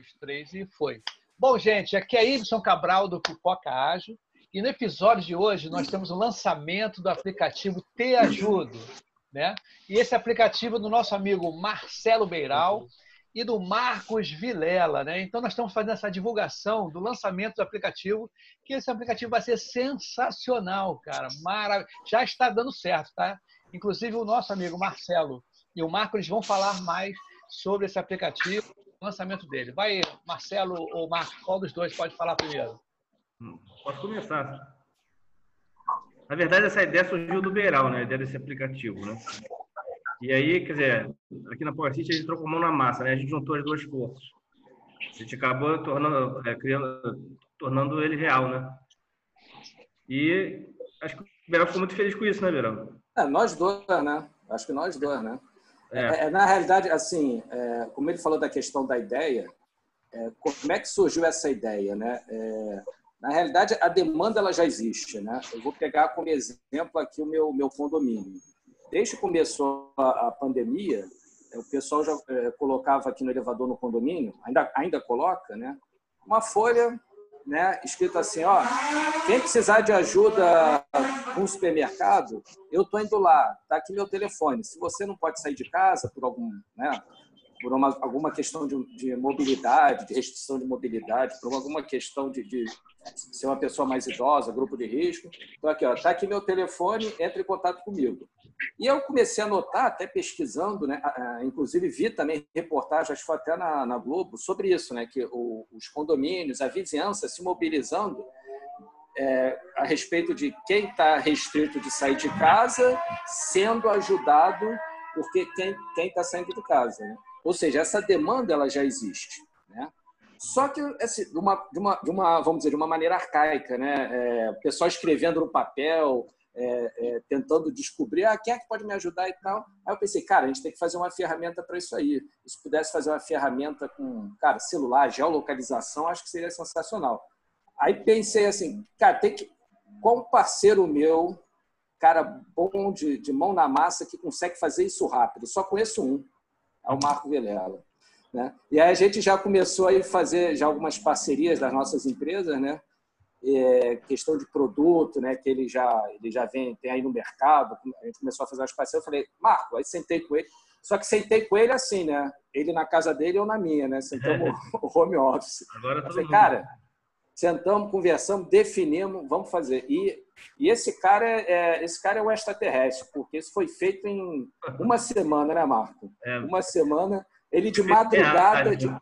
dois, três e foi. Bom, gente, aqui é Ibson Cabral do Pipoca Ágil. E no episódio de hoje nós temos o lançamento do aplicativo Te Ajudo. Né? E esse aplicativo do nosso amigo Marcelo Beiral e do Marcos Vilela. Né? Então nós estamos fazendo essa divulgação do lançamento do aplicativo, que esse aplicativo vai ser sensacional, cara. Marav Já está dando certo, tá? Inclusive o nosso amigo Marcelo e o Marcos vão falar mais sobre esse aplicativo, lançamento dele. Vai, Marcelo ou Marcos, qual dos dois pode falar primeiro? Posso começar. Na verdade, essa ideia surgiu do Beiral, né? A ideia desse aplicativo, né? E aí, quer dizer, aqui na Power City a gente trocou mão na massa, né? A gente juntou as duas forças. A gente acabou tornando, é, criando, tornando ele real, né? E acho que o Beiral ficou muito feliz com isso, né, Beiral? É, nós dois, né? Acho que nós dois, né? É. É, é na realidade, assim, é, como ele falou da questão da ideia, é, como é que surgiu essa ideia, né? Na realidade, a demanda ela já existe, né? Eu vou pegar como exemplo aqui o meu meu condomínio. Desde que começou a, a pandemia, o pessoal já é, colocava aqui no elevador no condomínio, ainda ainda coloca, né? Uma folha, né? Escrito assim, ó, quem precisar de ajuda com o supermercado, eu tô indo lá, tá aqui meu telefone. Se você não pode sair de casa por algum, né? Por uma, alguma questão de, de, mobilidade, de restrição de mobilidade, por alguma questão de, de, ser uma pessoa mais idosa, grupo de risco. Então, aqui, ó, tá aqui meu telefone, entre em contato comigo. E eu comecei a notar, até pesquisando, né, inclusive vi também reportagens, acho que foi até na, na Globo, sobre isso, né, que o, os condomínios, a vizinhança se mobilizando é, a respeito de quem está restrito de sair de casa sendo ajudado porque quem está saindo de casa. Né? Ou seja, essa demanda ela já existe. Né? Só que assim, de, uma, de, uma, de uma, vamos dizer, de uma maneira arcaica, né? É, o pessoal escrevendo no papel, é, é, tentando descobrir ah, quem é que pode me ajudar e tal. Aí eu pensei, cara, a gente tem que fazer uma ferramenta para isso aí. Se pudesse fazer uma ferramenta com, cara, celular, geolocalização, acho que seria sensacional. Aí pensei assim, cara, tem que. Qual parceiro meu, cara bom de, de mão na massa, que consegue fazer isso rápido? Só conheço um ao Marco Vilela. Né? E aí a gente já começou a fazer já algumas parcerias das nossas empresas, né? É, questão de produto, né? Que ele já ele já vem tem aí no mercado. A gente começou a fazer as parcerias. Eu falei, Marco, aí sentei com ele. Só que sentei com ele assim, né? Ele na casa dele ou na minha, né? Sentamos o home office. Agora eu falei, cara, sentamos, conversamos, definimos, vamos fazer. E, e esse cara é, é esse cara é o extraterrestre, porque isso foi feito em uma semana, né, Marco? É. Uma semana. Ele de madrugada, de,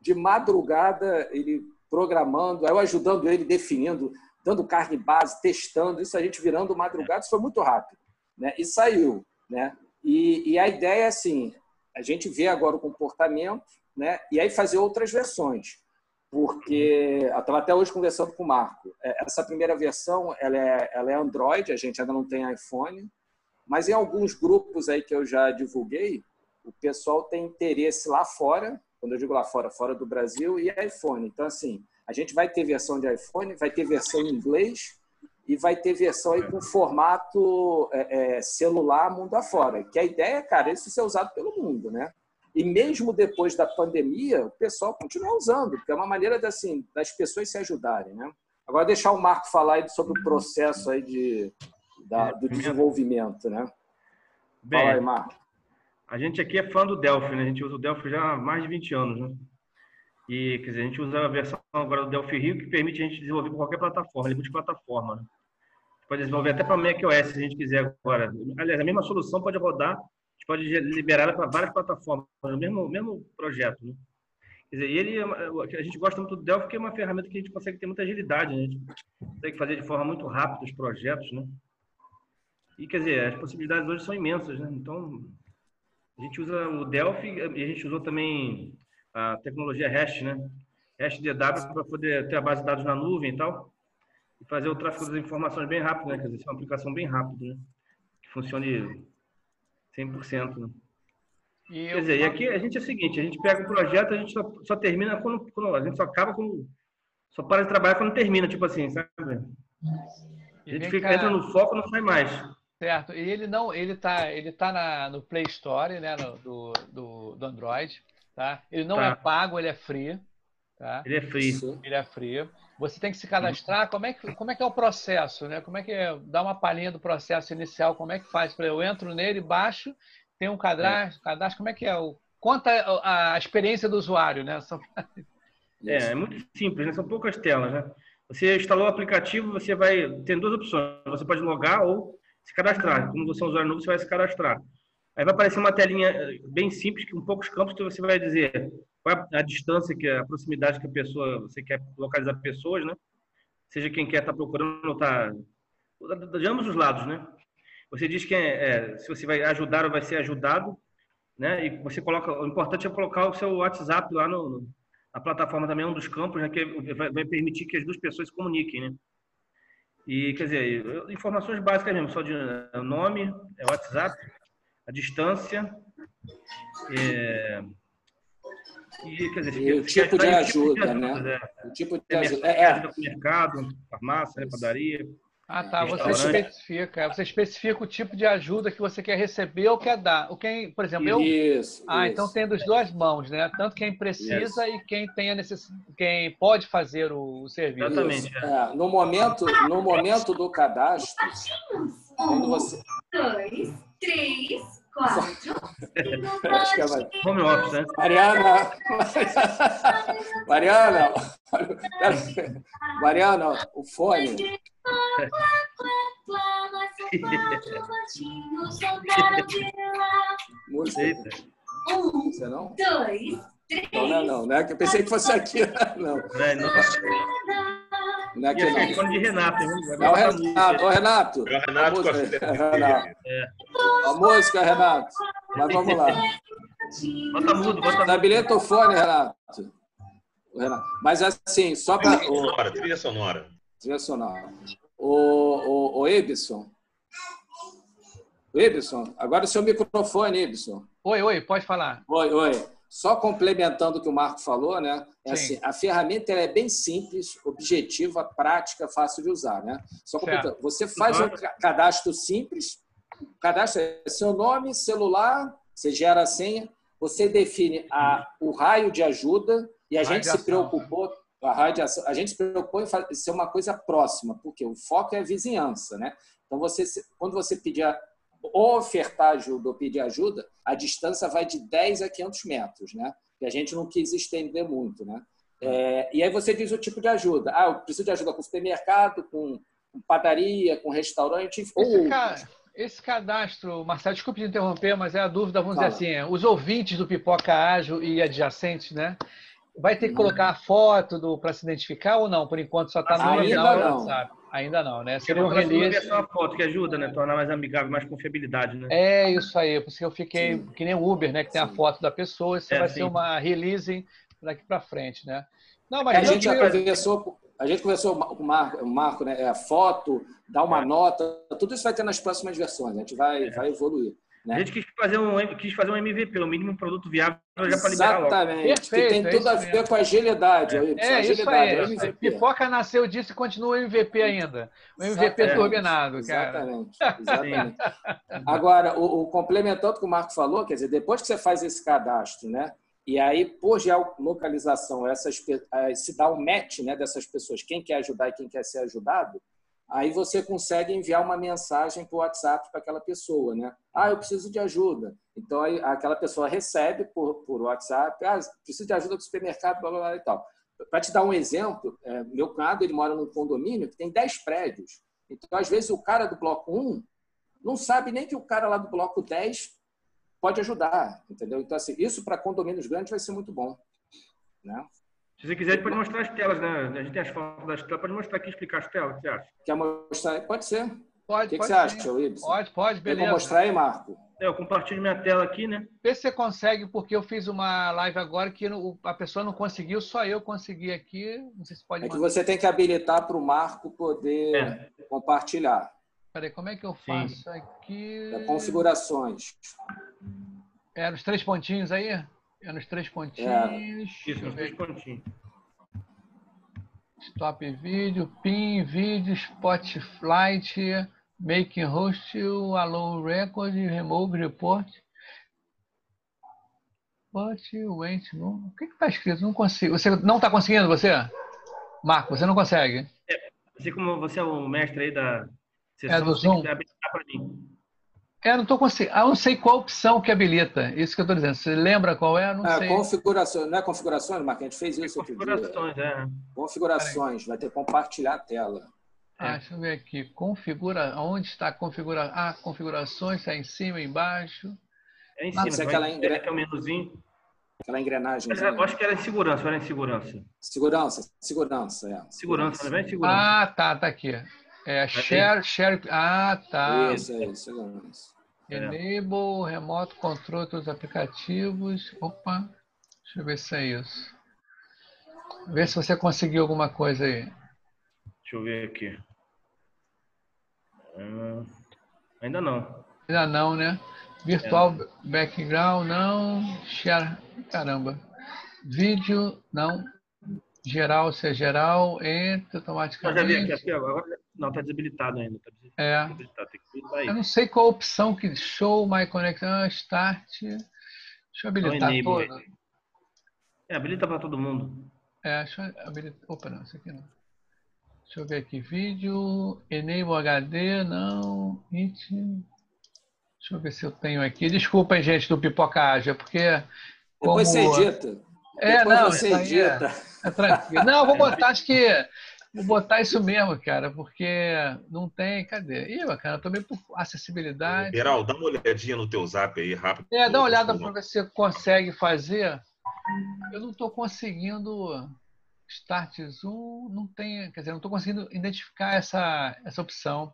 de madrugada, ele programando, eu ajudando ele, definindo, dando carne base, testando, isso a gente virando madrugada, isso foi muito rápido. Né? E saiu. Né? E, e a ideia é assim, a gente vê agora o comportamento, né? e aí fazer outras versões porque estava até hoje conversando com o Marco. É, essa primeira versão ela é, ela é Android, a gente ainda não tem iPhone, mas em alguns grupos aí que eu já divulguei, o pessoal tem interesse lá fora, quando eu digo lá fora, fora do Brasil, e iPhone. Então, assim, a gente vai ter versão de iPhone, vai ter versão em inglês e vai ter versão aí com formato é, é, celular mundo afora. Que a ideia, cara, é isso ser usado pelo mundo, né? E mesmo depois da pandemia, o pessoal continua usando, porque é uma maneira de, assim, das pessoas se ajudarem. Né? Agora, deixar o Marco falar aí sobre o processo aí de, da, do desenvolvimento. Né? Bem, Fala aí, Marco. A gente aqui é fã do Delphi, né? a gente usa o Delphi já há mais de 20 anos. Né? E quer dizer, a gente usa a versão agora do Delphi Rio, que permite a gente desenvolver para qualquer plataforma, ele multiplataforma. Né? Pode desenvolver até para macOS, se a gente quiser agora. Aliás, a mesma solução pode rodar pode liberar ela para várias plataformas, no mesmo, mesmo projeto. Né? Quer dizer, ele, é a gente gosta muito do Delphi porque é uma ferramenta que a gente consegue ter muita agilidade, né? a gente consegue fazer de forma muito rápida os projetos, né? E, quer dizer, as possibilidades hoje são imensas, né? Então, a gente usa o Delphi e a gente usou também a tecnologia REST, né? REST DW para poder ter a base de dados na nuvem e tal, e fazer o tráfego das informações bem rápido, né? Quer dizer, é uma aplicação bem rápida, né? Que funcione 100%. Né? E Quer dizer, e aqui a gente é o seguinte, a gente pega o projeto, a gente só, só termina quando, quando, A gente só acaba quando... Só para de trabalhar quando termina, tipo assim, sabe? A gente fica cá... entra no foco não sai mais. Certo. E ele não, ele tá, ele tá na, no Play Store, né, no, do, do, do Android. Tá? Ele não tá. é pago, ele é free. Tá? Ele é free. Ele é free. Você tem que se cadastrar. Como é que, como é, que é o processo? Né? Como é que é? Dá uma palhinha do processo inicial. Como é que faz? Eu entro nele, baixo, tem um cadastro. É. cadastro como é que é? O, conta a, experiência do usuário. Né? É, é muito simples, né? são poucas telas. Né? Você instalou o aplicativo, você vai. Tem duas opções. Você pode logar ou se cadastrar. Como você é um usuário novo, você vai se cadastrar. Aí vai aparecer uma telinha eh, bem simples, com poucos campos, que você vai dizer qual é a distância, que é a proximidade que a pessoa, você quer localizar pessoas, né? Seja quem quer estar tá procurando ou está de ambos os lados, né? Você diz que é, é, se você vai ajudar ou vai ser ajudado, né? E você coloca, o importante é colocar o seu WhatsApp lá no, a plataforma também é um dos campos né, que vai, permitir que as duas pessoas se comuniquem, né? E, quer dizer, informações básicas mesmo, só de é, nome, é WhatsApp, a distância, é, e, quer dizer, e o tipo de ajuda, tipo de ajuda, né? É. O tipo de ajuda. É, é. Mercado, farmácia, né, padaria. Ah, tá. Você especifica, você especifica o tipo de ajuda que você quer receber ou quer dar. O quem, por exemplo, eu. Isso. Ah, isso. então tem dos duas mãos, né? Tanto quem precisa isso. e quem tem a necess... quem pode fazer o, serviço. Exatamente. É. no momento, no momento do cadastro, quando você. Dois, três, quatro. Acho que é mais. Home office, né? Mariana. Mariana. Mariana, o fone. Música. Um, Você não? Não, não, não, né? Eu pensei que fosse aqui. Não. É, não. Não é aqui, não. É de Renato. É o Renato. Ô, Renato. É o Renato. A música, Renato. É. A música, Renato. Mas vamos lá. Bota mudo, bota mudo. bilhete o fone, Renato. Renato. Mas assim, só para. Trilha sonora, trilha sonora. Trilha sonora. O, o, o Ebson. Ebson, agora o seu microfone, Ebson. Oi, oi, pode falar. Oi, oi. Só complementando o que o Marco falou, né? É assim, a ferramenta é bem simples, objetiva, prática, fácil de usar, né? Só Você faz um cadastro simples, cadastro é seu nome, celular, você gera a senha, você define a, o raio de ajuda e a gente se preocupou a radiação, a gente se preocupou em ser uma coisa próxima, porque o foco é a vizinhança, né? Então você quando você pedir ofertar ajuda ou pedir ajuda, a distância vai de 10 a 500 metros, né? E a gente não quis estender muito, né? É, e aí você diz o tipo de ajuda. Ah, eu preciso de ajuda com supermercado, com, com padaria, com restaurante. Esse, ou... ca... esse cadastro, Marcelo, desculpe te interromper, mas é a dúvida, vamos Fala. dizer assim, os ouvintes do Pipoca Ágil e adjacentes, né? Vai ter que colocar a foto para se identificar ou não? Por enquanto só está no Ainda não. WhatsApp. Ainda não, né? Seria um release. É uma foto que ajuda, né? Tornar mais amigável, mais confiabilidade, né? É isso aí. Por isso que eu fiquei sim. que nem o Uber, né? Que tem sim. a foto da pessoa. Isso é, vai sim. ser uma release daqui para frente, né? Não, mas a gente já conversou, a gente conversou com o Marco, o Marco né? É, a foto, dar uma é. nota, tudo isso vai ter nas próximas versões. A gente vai, é. vai evoluir. Né? A gente quis fazer, um, quis fazer um MVP, o mínimo produto viável já para liberar logo. Exatamente, que tem é tudo a ver mesmo. com agilidade. É, é isso aí. É Pipoca nasceu disso e continua MVP ainda. O MVP Exatamente. turbinado, cara. Exatamente. Exatamente. Agora, o, o complementando o que o Marco falou, quer dizer, depois que você faz esse cadastro, né? E aí, por geolocalização, essas, eh, se dá um match né, dessas pessoas, quem quer ajudar e quem quer ser ajudado, aí você consegue enviar uma mensagem por WhatsApp para aquela pessoa, né? Ah, eu preciso de ajuda. Então, aí, aquela pessoa recebe por, por WhatsApp, ah, preciso de ajuda do supermercado, blá, blá, blá e tal. Para te dar um exemplo, é, meu cunhado ele mora num condomínio que tem 10 prédios. Então, às vezes, o cara do bloco 1 não sabe nem que o cara lá do bloco 10 pode ajudar, entendeu? Então, assim, isso para condomínios grandes vai ser muito bom, né? Se você quiser, pode mostrar as telas, né? A gente tem as fotos das telas. Pode mostrar aqui e explicar as telas, o que você acha? Quer mostrar? Pode ser. Pode, O que, pode que você acha, Wilson? Pode, pode, beleza. Eu vou mostrar aí, Marco. É, eu compartilho minha tela aqui, né? Vê se você consegue, porque eu fiz uma live agora que a pessoa não conseguiu, só eu consegui aqui. Não sei se pode É que você tem que habilitar para o Marco poder é. compartilhar. Peraí, como é que eu faço Sim. aqui? É configurações. É, nos três pontinhos aí? É nos três pontinhos. É. Isso, nos três pontinhos. Stop vídeo, pin, vídeo, spotlight, making host, allow record, remove report. But wait, não. O que está escrito? Não consigo. Você não está conseguindo, você? Marco, você não consegue. É, assim como você é o mestre aí da sessão, é do Zoom. habilitar para mim. É, não estou conseguindo. Ah, eu não sei qual opção que habilita. Isso que eu estou dizendo. Você lembra qual é? Não é, sei. Configurações. Não é configurações, Marco? A gente fez isso outro Configurações, é. Configurações. Vai ter que compartilhar a tela. Ah, é. deixa eu ver aqui. Configura. Onde está a configuração? Ah, configurações. Está em cima, embaixo. É em cima. Mas, é aquela engre... é o menuzinho. Aquela engrenagem. Eu acho que era em segurança, era em segurança. Segurança, segurança, é. Segurança, não é segurança. Ah, tá, tá aqui. É, share, share. Ah, tá. Isso, é isso, segurança. Enable, remoto controle dos aplicativos. Opa, deixa eu ver se é isso. Vê se você conseguiu alguma coisa aí. Deixa eu ver aqui. Uh, ainda não. Ainda não, né? Virtual é. background, não. Share, caramba. Vídeo, não. Geral, se é geral, entra automaticamente. Eu já vi aqui, aqui agora não, está desabilitado ainda. Tá é. desabilitado. É. Eu não sei qual a opção que show my connection, start. Deixa eu habilitar então, todo. É, habilita para todo mundo. É, deixa eu habilitar. Opa, não, isso aqui não. Deixa eu ver aqui. Vídeo, Enable HD, não. It. Deixa eu ver se eu tenho aqui. Desculpem, gente, do Pipoca Ágia, porque. Depois você edita. É, Depois não, você é- edita. É, é tranquilo. Não, vou botar, acho que Vou botar isso mesmo, cara, porque não tem. Cadê? Ih, bacana, também por acessibilidade. Geral, dá uma olhadinha no teu zap aí, rápido. É, dá uma olhada para ver se você consegue fazer. Eu não estou conseguindo. Start Zoom, não tem. Quer dizer, não estou conseguindo identificar essa, essa opção.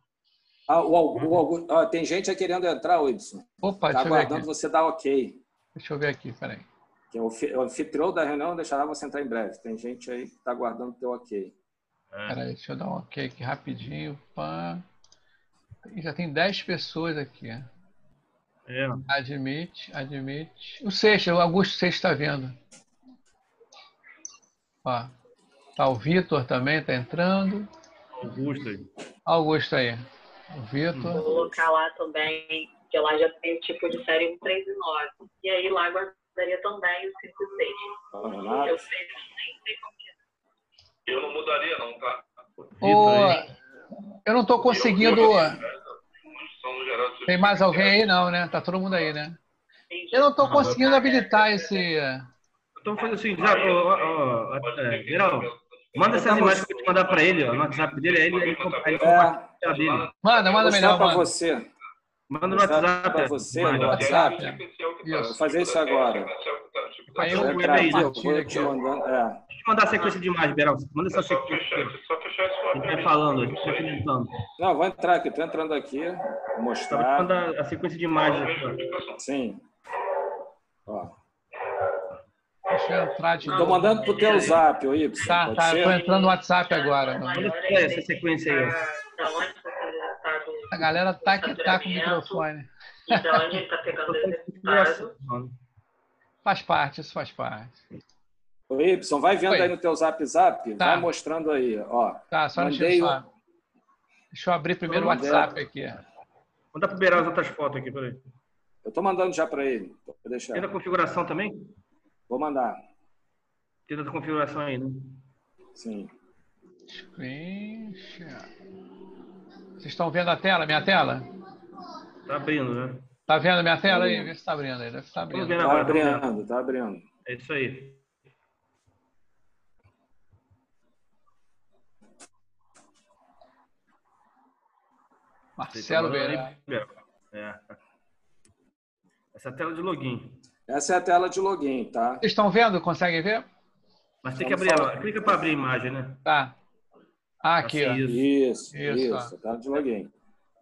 Ah, o, o, o, ah, tem gente aí querendo entrar, Wilson. Opa, tá aguardando você dar ok. Deixa eu ver aqui, peraí. Que é o anfitrião da reunião deixará você entrar em breve. Tem gente aí que está aguardando o teu ok. É. Peraí, deixa eu dar um ok aqui rapidinho. Pá. Já tem 10 pessoas aqui. É. Admite, admite. O Seixas, o Augusto Seixas está vendo. Ó, tá o Vitor também, está entrando. Augusto aí. Augusto aí. O Vitor. Vou colocar lá também, que lá já tem o tipo de série 1, 3 e 9. E aí lá guardaria também o 5 e 6. Ah, eu sei, nem sei como eu não mudaria, não, tá? eu não estou conseguindo. Tem mais alguém aí, não, né? Tá todo mundo aí, né? Eu não estou conseguindo habilitar esse. Então faz assim, já, ó, ó, é, geral, manda essas imagens que eu te mandar para ele, ó, no WhatsApp dele, aí ele, ele, ele é. dele. Manda, manda melhor. para você. Manda no WhatsApp. Para você, no WhatsApp. Vou fazer isso agora. Aí eu vou te mandando. É mandar a sequência de imagem, Beral. Manda essa sequência. Só fechar isso A gente vai falando, a gente vai comentando. Não, vou entrar aqui. Estou entrando aqui. Vou mostrar. Manda a sequência de imagens Sim. Ó. Deixa eu entrar de Estou mandando pro teu zap, o Y. Tá, tá. Estou entrando no WhatsApp agora. Manda essa sequência aí. A galera tá que tá com o microfone. Então a gente tá pegando esse Faz parte, isso faz parte. O Y, vai vendo Oi. aí no teu zap zap, tá. vai mostrando aí, ó. Tá, só mandei deixa, eu, deixa eu abrir primeiro o WhatsApp aqui. Manda pro Beirão as outras fotos aqui, peraí. Eu tô mandando já para ele. Deixar. Tem da configuração também? Vou mandar. Tem da configuração aí, né? Sim. Vocês estão vendo a tela, minha tela? Tá abrindo, né? Tá vendo minha tela aí? Vê se tá abrindo aí. Deve estar tá abrindo. Tá abrindo, tá abrindo. É isso aí. Marcelo Beira. É. Essa é a tela de login. Essa é a tela de login, tá? Vocês estão vendo? Conseguem ver? Mas tem que abrir ela. Clica para abrir a imagem, né? Tá. Ah, aqui, ó. Isso, isso. isso tela de login.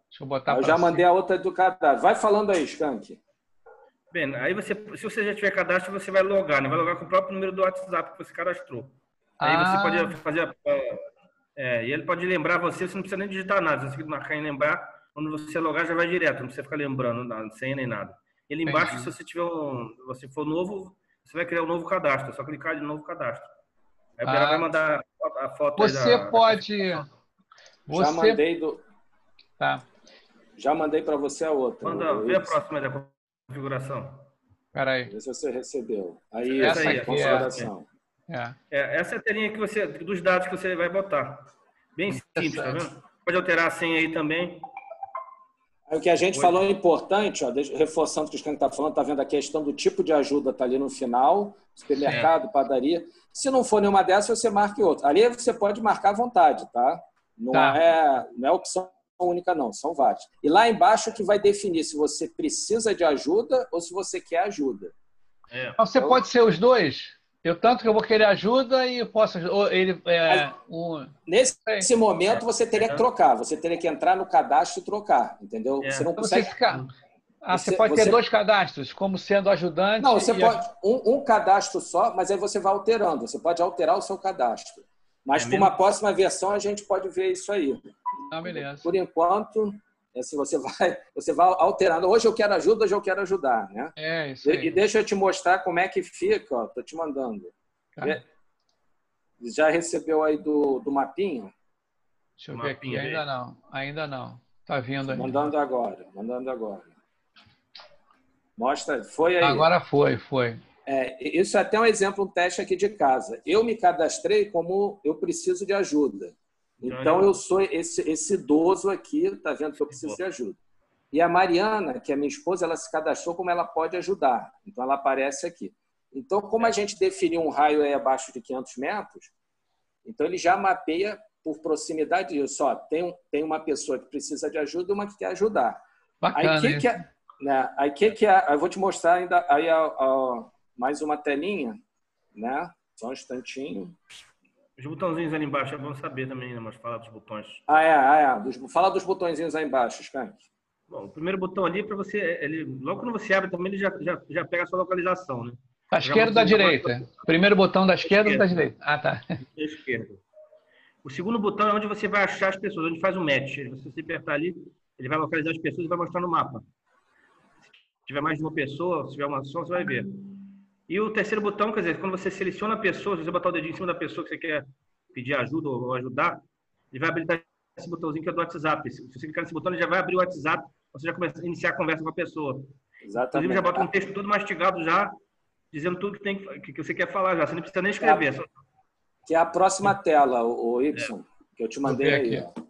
Deixa eu botar Eu já cima. mandei a outra do cadastro. Vai falando aí, Skank. Bem, aí você, se você já tiver cadastro, você vai logar, né? Vai logar com o próprio número do WhatsApp que você cadastrou. Aí ah. você pode fazer a, é, e ele pode lembrar você, você não precisa nem digitar nada. Você marcar em lembrar, quando você logar já vai direto, não precisa ficar lembrando nada, sem nem nada. Ele embaixo, Entendi. se você tiver um, você for novo, você vai criar um novo cadastro, é só clicar de novo cadastro. Aí o ah. vai mandar a foto Você da, pode. Você... Já mandei do. Tá. Já mandei para você a outra. Manda, vê a próxima da configuração. Peraí. Vê se você recebeu. Aí, essa aí, aqui consolidação. É. É, essa é a telinha que você, dos dados que você vai botar. Bem simples, tá vendo? Pode alterar a senha aí também. O que a gente Oi. falou é importante, ó, reforçando o que o Scan está falando, está vendo a questão do tipo de ajuda, está ali no final, supermercado, padaria. Se não for nenhuma dessas, você marque outra. Ali você pode marcar à vontade, tá? Não, tá. É, não é opção única, não, são várias. E lá embaixo que vai definir se você precisa de ajuda ou se você quer ajuda. É. Você então, pode ser os dois? Eu tanto que eu vou querer ajuda e posso. Ele, é, um... Nesse momento você teria que trocar, você teria que entrar no cadastro e trocar, entendeu? É. Você não então consegue. Você, fica... ah, você, você pode você... ter dois cadastros, como sendo ajudante. Não, você pode. Um, um, cadastro só, mas aí você vai alterando. Você pode alterar o seu cadastro. Mas é para uma próxima versão a gente pode ver isso aí. Ah, beleza. Por enquanto, assim, você vai, você vai alterando. Hoje eu quero ajuda, hoje eu quero ajudar, né? É, isso aí. E deixa eu te mostrar como é que fica, ó, tô te mandando. Já recebeu aí do, do mapinha? Deixa eu ver aqui, ainda não, ainda não. Tá vindo aí. Mandando agora, mandando agora. Mostra, foi aí. Agora foi, foi. É, isso é até um exemplo, um teste aqui de casa. Eu me cadastrei como eu preciso de ajuda. Então, eu sou esse, esse idoso aqui, tá vendo que eu preciso de ajuda. E a Mariana, que é minha esposa, ela se cadastrou como ela pode ajudar. Então, ela aparece aqui. Então, como a gente definiu um raio aí abaixo de 500 metros, então ele já mapeia por proximidade disso. Ó, tem, tem uma pessoa que precisa de ajuda e uma que quer ajudar. Bacana, aí, que, que é, né, aí, que, que é, eu vou te mostrar ainda aí, ó, ó, mais uma telinha, né? Só um instantinho. Os botãozinhos ali embaixo é bom saber também, né? Mas fala dos botões. Ah, é, ah, é. Dos, fala dos botõezinhos aí embaixo, Skank. Bom, o primeiro botão ali, para você, ele, logo quando você abre também, ele já, já, já pega a sua localização, né? Da esquerda ou da direita? Primeiro botão da esquerda ou da direita? Ah, tá. Da esquerda. O segundo botão é onde você vai achar as pessoas, onde faz o match. Se você apertar ali, ele vai localizar as pessoas e vai mostrar no mapa. Se tiver mais de uma pessoa, se tiver uma só, você vai ver. E o terceiro botão, quer dizer, quando você seleciona a pessoa, se você botar o dedinho em cima da pessoa que você quer pedir ajuda ou ajudar, ele vai habilitar esse botãozinho que é do WhatsApp. Se você clicar nesse botão, ele já vai abrir o WhatsApp, você já começa a iniciar a conversa com a pessoa. Exatamente. Inclusive, já bota um texto todo mastigado já, dizendo tudo que, tem, que, que você quer falar já. Você não precisa nem escrever. É a, só... Que é a próxima tela, o, Y, é. que eu te mandei aí. Ó.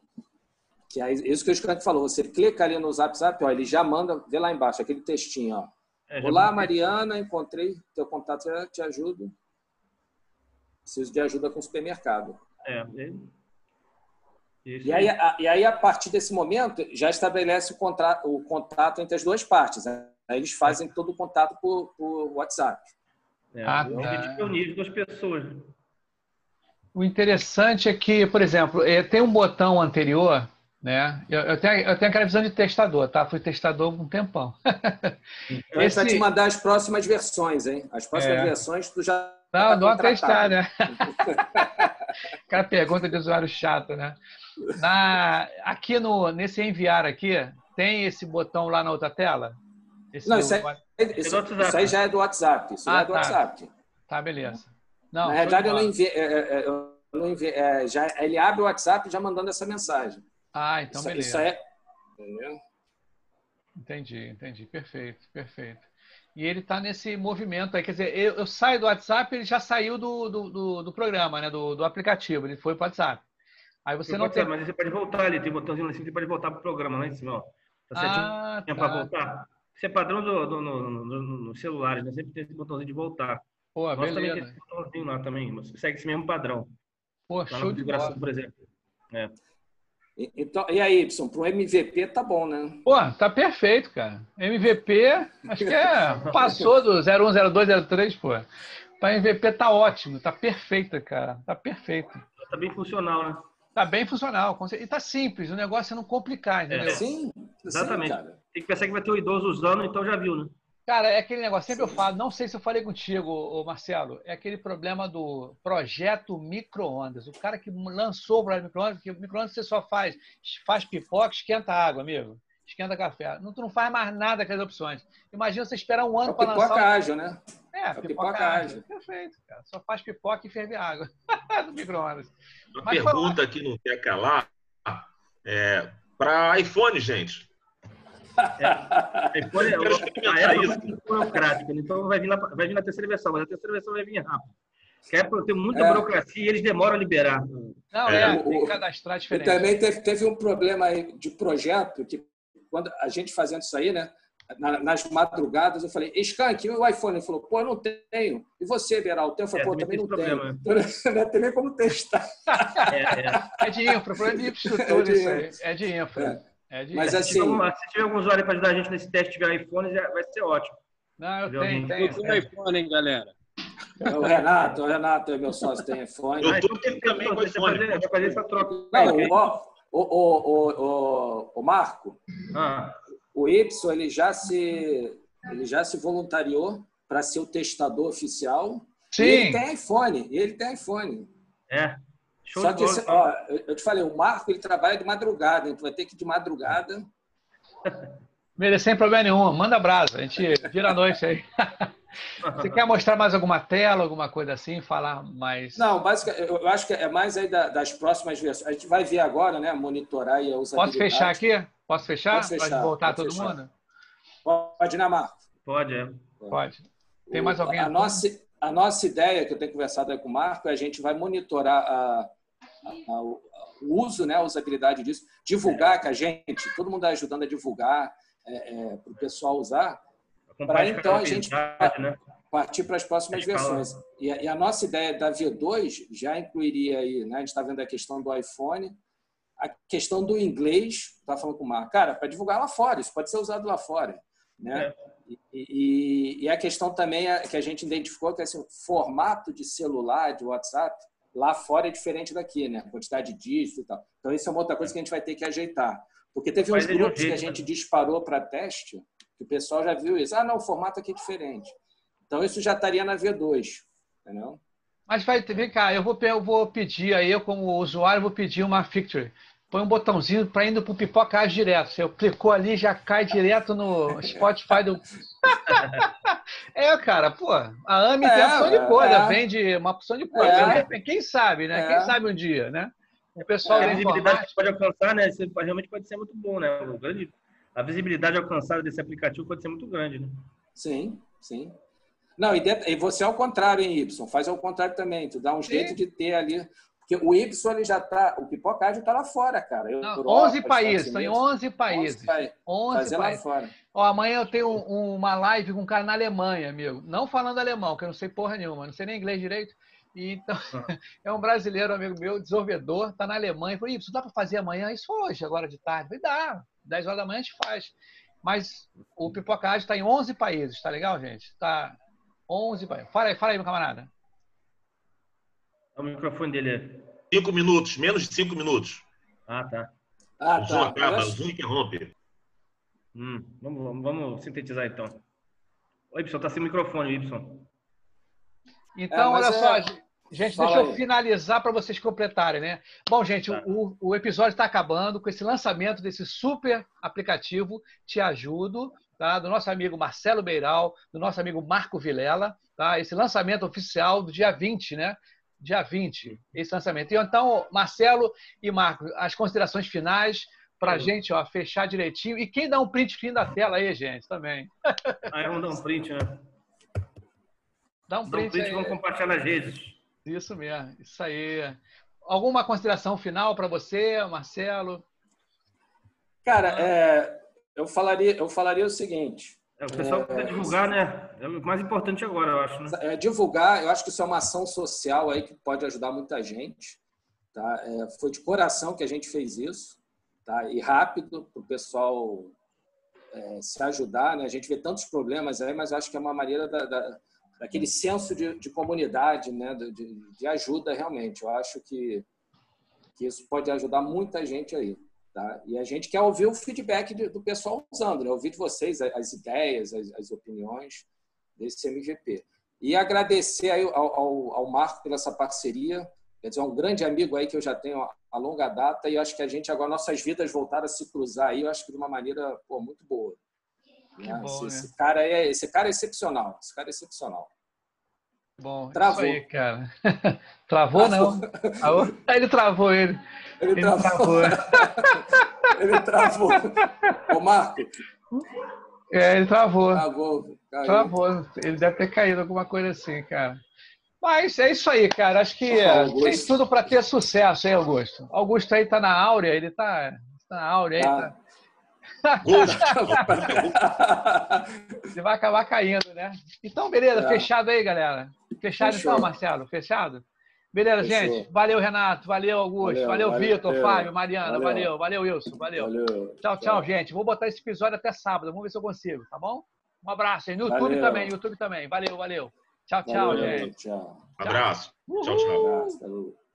Que é isso que o Scank falou. Você clica ali no WhatsApp, ó, ele já manda, vê lá embaixo, aquele textinho, ó. É, Olá, Mariana, encontrei teu contato, já te ajudo. Preciso de ajuda com o supermercado. É, e, aí, a, e aí, a partir desse momento, já estabelece o, contrato, o contato entre as duas partes. Né? Aí eles fazem é. todo o contato por, por WhatsApp. É, ah, tá. o nível das pessoas. O interessante é que, por exemplo, é, tem um botão anterior né? Eu, eu, tenho, eu tenho aquela visão de testador, tá? Fui testador um tempão. Eu Esse... te mandar as próximas versões, hein? As próximas é. versões tu já. Não, tá não testar, né? Aquela pergunta de usuário chato, né? Na, aqui no, nesse enviar aqui, tem esse botão lá na outra tela? Esse não, isso aí, isso, isso aí, já é do WhatsApp. Isso ah, é do tá. WhatsApp. Tá, beleza. Não, na verdade, eu não enviei. É, é, é, já, ele abre o WhatsApp já mandando essa mensagem. Ah, então isso, beleza. Isso é... Entendeu? Entendi, entendi. Perfeito, perfeito. E ele está nesse movimento aí. Quer dizer, eu, eu, saio do WhatsApp, ele já saiu do, do, do, do programa, né? Do, do, aplicativo, ele foi para o WhatsApp. Aí você não tem. Mas você pode voltar ali, tem um botãozinho lá em cima, você pode voltar para o programa lá em cima, ó. Tá ah, tá. para voltar. Isso é padrão do, do, no, no, no celular, né? Sempre tem esse botãozinho de voltar. Pô, Nós beleza. também tem esse botãozinho lá também. Você segue esse mesmo padrão. Pô, show de bola. por exemplo. É. Então, e aí, Y, para o MVP tá bom, né? Pô, tá perfeito, cara. MVP, acho que é, passou do 01, 02, 03, pô. Para MVP tá ótimo, tá perfeito, cara. Tá perfeito. Tá bem funcional, né? Tá bem funcional. E tá simples, o negócio é não complicar, entendeu? É. Sim, exatamente. Sim, Tem que pensar que vai ter o idoso usando, então já viu, né? Cara, é aquele negócio, sempre Sim. eu falo, não sei se eu falei contigo, Marcelo, é aquele problema do projeto micro-ondas. O cara que lançou o projeto micro-ondas, que o micro-ondas você só faz, faz pipoca, esquenta água, amigo. Esquenta café. Não, tu não faz mais nada com as opções. Imagina você esperar um ano é para lançar. Pipoca ágil, né? É, é pipoca, pipoca ágil. Perfeito, cara. Só faz pipoca e ferve água do micro-ondas. Uma Mas pergunta que não quer calar é para iPhone, gente. É, iPhone é, a Apple é burocrática, então vai vir, na, vai vir na terceira versão, mas a terceira versão vai vir rápido. Que a Apple tem muita é. burocracia e eles demoram a liberar. Não, é, é tem que cadastrar diferente. E também teve, teve um problema aí de projeto, que quando a gente fazendo isso aí, né? nas madrugadas, eu falei, Skank, o iPhone? Ele falou, pô, eu não tenho. E você, Beral, tem? Eu falei, é, pô, também não problema. tenho. Então, não tem nem como testar. É, é. é de infra, problema de infraestrutura é de isso aí. É de infra. É. é de Mas infra. assim... Se tiver algum usuário para ajudar a gente nesse teste, tiver iPhone, vai ser ótimo. Não, eu tenho, tenho. Eu tenho iPhone, hein, galera. O Renato, o Renato é meu sócio, tem iPhone. Eu tô também com iPhone. Fazer, fazer essa troca. Não, o, o, o, o, o Marco, ah o Y ele já se ele já se voluntariou para ser o testador oficial. Sim. E ele tem iPhone. E ele tem iPhone. É. Show Só que, esse, ó, eu te falei, o Marco ele trabalha de madrugada, então vai ter que ir de madrugada. Beleza, sem problema nenhum. Manda brasa, a gente vira a noite aí. Você quer mostrar mais alguma tela, alguma coisa assim, falar mais? Não, basicamente, eu acho que é mais aí das próximas versões. A gente vai ver agora, né? Monitorar e a usabilidade. Posso fechar aqui? Posso fechar? Pode, fechar, pode voltar pode todo fechar. mundo? Pode, né, Marco? Pode, é. Pode. Tem mais alguém? A nossa, a nossa ideia, que eu tenho conversado aí com o Marco, é a gente vai monitorar a, a, a, o uso, né, a usabilidade disso, divulgar com a gente, todo mundo ajudando a divulgar é, é, para o pessoal usar, para então a gente né? partir para as próximas versões. E a, e a, nossa ideia da V2 já incluiria aí, né, a gente está vendo a questão do iPhone, a questão do inglês, estava falando com o Marco, cara, para divulgar lá fora, isso pode ser usado lá fora. Né? É. E, e, e, a questão também é, que a gente identificou que assim, o formato de celular, de WhatsApp, lá fora é diferente daqui, né? A quantidade de dígitos e tal. Então, isso é uma outra coisa que a gente vai ter que ajeitar. Porque teve uns grupos que a gente disparou para teste, que o pessoal já viu isso. Ah, não, o formato aqui é diferente. Então, isso já estaria na V2, entendeu? Mas vai, vem cá, eu vou, eu vou pedir aí, eu como usuário, vou pedir uma feature põe um botãozinho para indo para o pipoca direto. Você clicou ali, já cai direto no Spotify do. é, cara, pô, a AMI é, tem uma opção de coisa, é. vende uma opção de coisa. É. Quem sabe, né? Quem é. sabe um dia, né? O pessoal. É, a visibilidade que pode alcançar, né? realmente pode ser muito bom, né? A visibilidade alcançada desse aplicativo pode ser muito grande, né? Sim, sim. Não, e, você ao contrário, hein, Y? Faz ao contrário também. Tu dá um sim. jeito de ter ali porque o Y ele já está, o pipocádio está lá fora, cara. Eu, Não, Europa, 11 países, estão em 11 países. 11, 11 países. Lá fora. Ó, amanhã eu tenho uma live com um cara na Alemanha, amigo. Não falando alemão, que eu não sei porra nenhuma, não sei nem inglês direito. Então, é um brasileiro, amigo meu, desenvolvedor, está na Alemanha. Falei, isso dá para fazer amanhã? Isso hoje, agora de tarde. Falei, dá. 10 horas da manhã a gente faz. Mas o Pipocádio está em 11 países, tá legal, gente? Está 11 países. Fala aí, fala aí, meu camarada. O microfone dele é. Cinco minutos, menos de cinco minutos. Ah, tá. Ah, o Zoom tá. acaba, o Zoom interrompe. Hum, vamos, vamos sintetizar então. O Y tá sem microfone, Y. Então, é, olha só, é... gente, Fala deixa eu aí. finalizar para vocês completarem, né? Bom, gente, tá. o, o episódio está acabando com esse lançamento desse super aplicativo Te Ajudo, tá? do nosso amigo Marcelo Beiral, do nosso amigo Marco Vilela, tá? esse lançamento oficial do dia 20, né? Dia 20, esse lançamento. E então, Marcelo e Marco, as considerações finais para a gente ó, fechar direitinho. E quem dá um print fim da tela aí, gente, também. Ah, vamos dar um print, né? Dá um print, dá um print aí. vamos compartilhar nas redes. Isso mesmo, isso aí. Alguma consideração final para você, Marcelo? Cara, é, eu, falaria, eu falaria o seguinte. É, o pessoal precisa divulgar, né? É o mais importante agora, eu acho. Né? É, divulgar, eu acho que isso é uma ação social aí que pode ajudar muita gente. Tá? É, foi de coração que a gente fez isso, tá? E rápido para o pessoal é, se ajudar, né? A gente vê tantos problemas aí, mas acho que é uma maneira da, da daquele senso de, de comunidade, né? De, de, ajuda realmente. Eu acho que que isso pode ajudar muita gente aí. Tá? E a gente quer ouvir o feedback do pessoal usando, né? ouvir de vocês as ideias, as, as opiniões desse MVP. E agradecer aí ao, ao, ao, Marco pela essa parceria. Quer dizer, é um grande amigo aí que eu já tenho a longa data e acho que a gente agora, nossas vidas voltaram a se cruzar aí, eu acho que de uma maneira pô, muito boa. Né? Bom, esse, né? esse, cara é, esse cara é excepcional. Esse cara é excepcional. Bom, travou. Aí, cara. travou, não? Ele travou ele. Ele, ele travou. ele travou. Ô, Marco, É, ele travou. Travou. Caiu. Travou. Ele deve ter caído, alguma coisa assim, cara. Mas é isso aí, cara. Acho que tem tudo para ter sucesso, hein, Augusto? Augusto aí tá na áurea, ele tá, tá na áurea aí. Tá. tá... Você vai acabar caindo, né? Então, beleza, é. fechado aí, galera. Fechado Fechou. então, Marcelo? Fechado? Beleza, Fechou. gente. Valeu, Renato. Valeu, Augusto. Valeu, valeu Vitor, Fábio, Mariana. Valeu, valeu, Wilson. Valeu. valeu. Tchau, tchau, tchau, gente. Vou botar esse episódio até sábado. Vamos ver se eu consigo, tá bom? Um abraço. No YouTube valeu. também, YouTube também. Valeu, valeu. Tchau, tchau, gente. Tchau. Abraço. Tchau, tchau. Abraço.